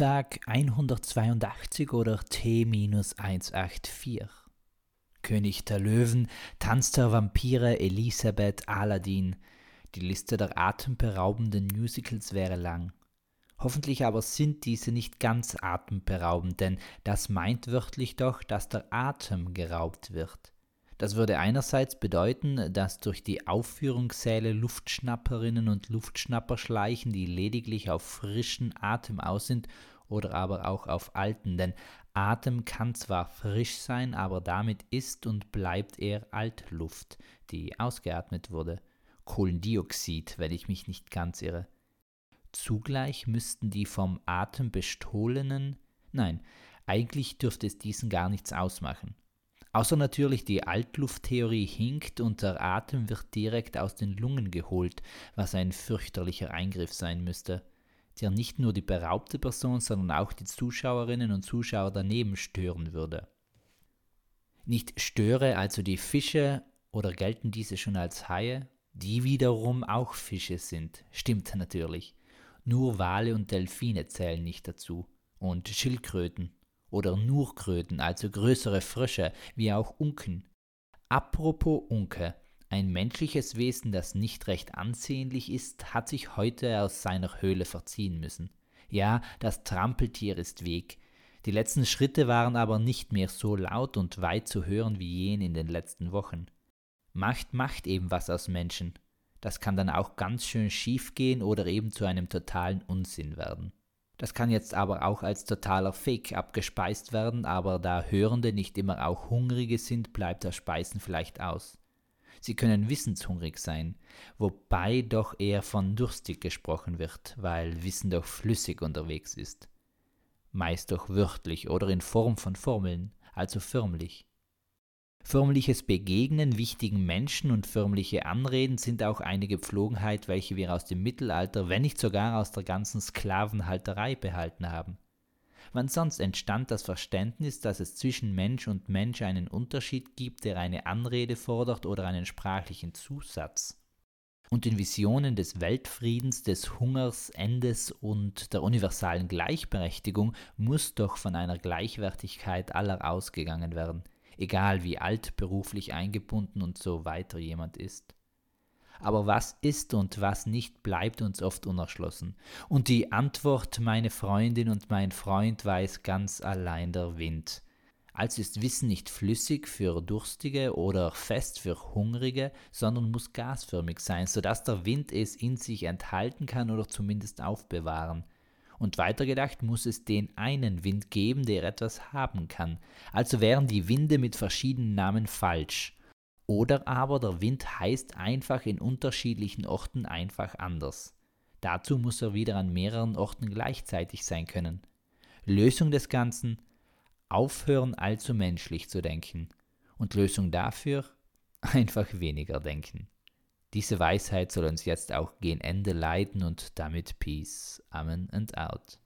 Tag 182 oder T-184. König der Löwen, Tanz der Vampire, Elisabeth, Aladdin. Die Liste der atemberaubenden Musicals wäre lang. Hoffentlich aber sind diese nicht ganz atemberaubend, denn das meint wörtlich doch, dass der Atem geraubt wird. Das würde einerseits bedeuten, dass durch die Aufführungssäle Luftschnapperinnen und Luftschnapper schleichen, die lediglich auf frischen Atem aus sind oder aber auch auf alten, denn Atem kann zwar frisch sein, aber damit ist und bleibt er Altluft, die ausgeatmet wurde. Kohlendioxid, wenn ich mich nicht ganz irre. Zugleich müssten die vom Atem bestohlenen, nein, eigentlich dürfte es diesen gar nichts ausmachen. Außer natürlich die Altlufttheorie hinkt und der Atem wird direkt aus den Lungen geholt, was ein fürchterlicher Eingriff sein müsste, der nicht nur die beraubte Person, sondern auch die Zuschauerinnen und Zuschauer daneben stören würde. Nicht störe also die Fische oder gelten diese schon als Haie, die wiederum auch Fische sind, stimmt natürlich. Nur Wale und Delfine zählen nicht dazu und Schildkröten oder Nurkröten, also größere Frösche, wie auch Unken. Apropos Unke, ein menschliches Wesen, das nicht recht ansehnlich ist, hat sich heute aus seiner Höhle verziehen müssen. Ja, das Trampeltier ist weg. Die letzten Schritte waren aber nicht mehr so laut und weit zu hören wie jene in den letzten Wochen. Macht macht eben was aus Menschen. Das kann dann auch ganz schön schief gehen oder eben zu einem totalen Unsinn werden. Das kann jetzt aber auch als totaler Fake abgespeist werden, aber da Hörende nicht immer auch Hungrige sind, bleibt das Speisen vielleicht aus. Sie können wissenshungrig sein, wobei doch eher von durstig gesprochen wird, weil Wissen doch flüssig unterwegs ist. Meist doch wörtlich oder in Form von Formeln, also förmlich. Förmliches Begegnen wichtigen Menschen und förmliche Anreden sind auch einige Gepflogenheit, welche wir aus dem Mittelalter, wenn nicht sogar aus der ganzen Sklavenhalterei behalten haben. Wann sonst entstand das Verständnis, dass es zwischen Mensch und Mensch einen Unterschied gibt, der eine Anrede fordert oder einen sprachlichen Zusatz? Und in Visionen des Weltfriedens, des Hungers, Endes und der universalen Gleichberechtigung muss doch von einer Gleichwertigkeit aller ausgegangen werden – egal wie alt, beruflich eingebunden und so weiter jemand ist. Aber was ist und was nicht, bleibt uns oft unerschlossen. Und die Antwort, meine Freundin und mein Freund, weiß ganz allein der Wind. Also ist Wissen nicht flüssig für Durstige oder fest für Hungrige, sondern muss gasförmig sein, sodass der Wind es in sich enthalten kann oder zumindest aufbewahren. Und weitergedacht muss es den einen Wind geben, der etwas haben kann. Also wären die Winde mit verschiedenen Namen falsch. Oder aber der Wind heißt einfach in unterschiedlichen Orten einfach anders. Dazu muss er wieder an mehreren Orten gleichzeitig sein können. Lösung des Ganzen aufhören allzu menschlich zu denken. Und Lösung dafür einfach weniger denken. Diese Weisheit soll uns jetzt auch gen Ende leiten und damit Peace. Amen and out.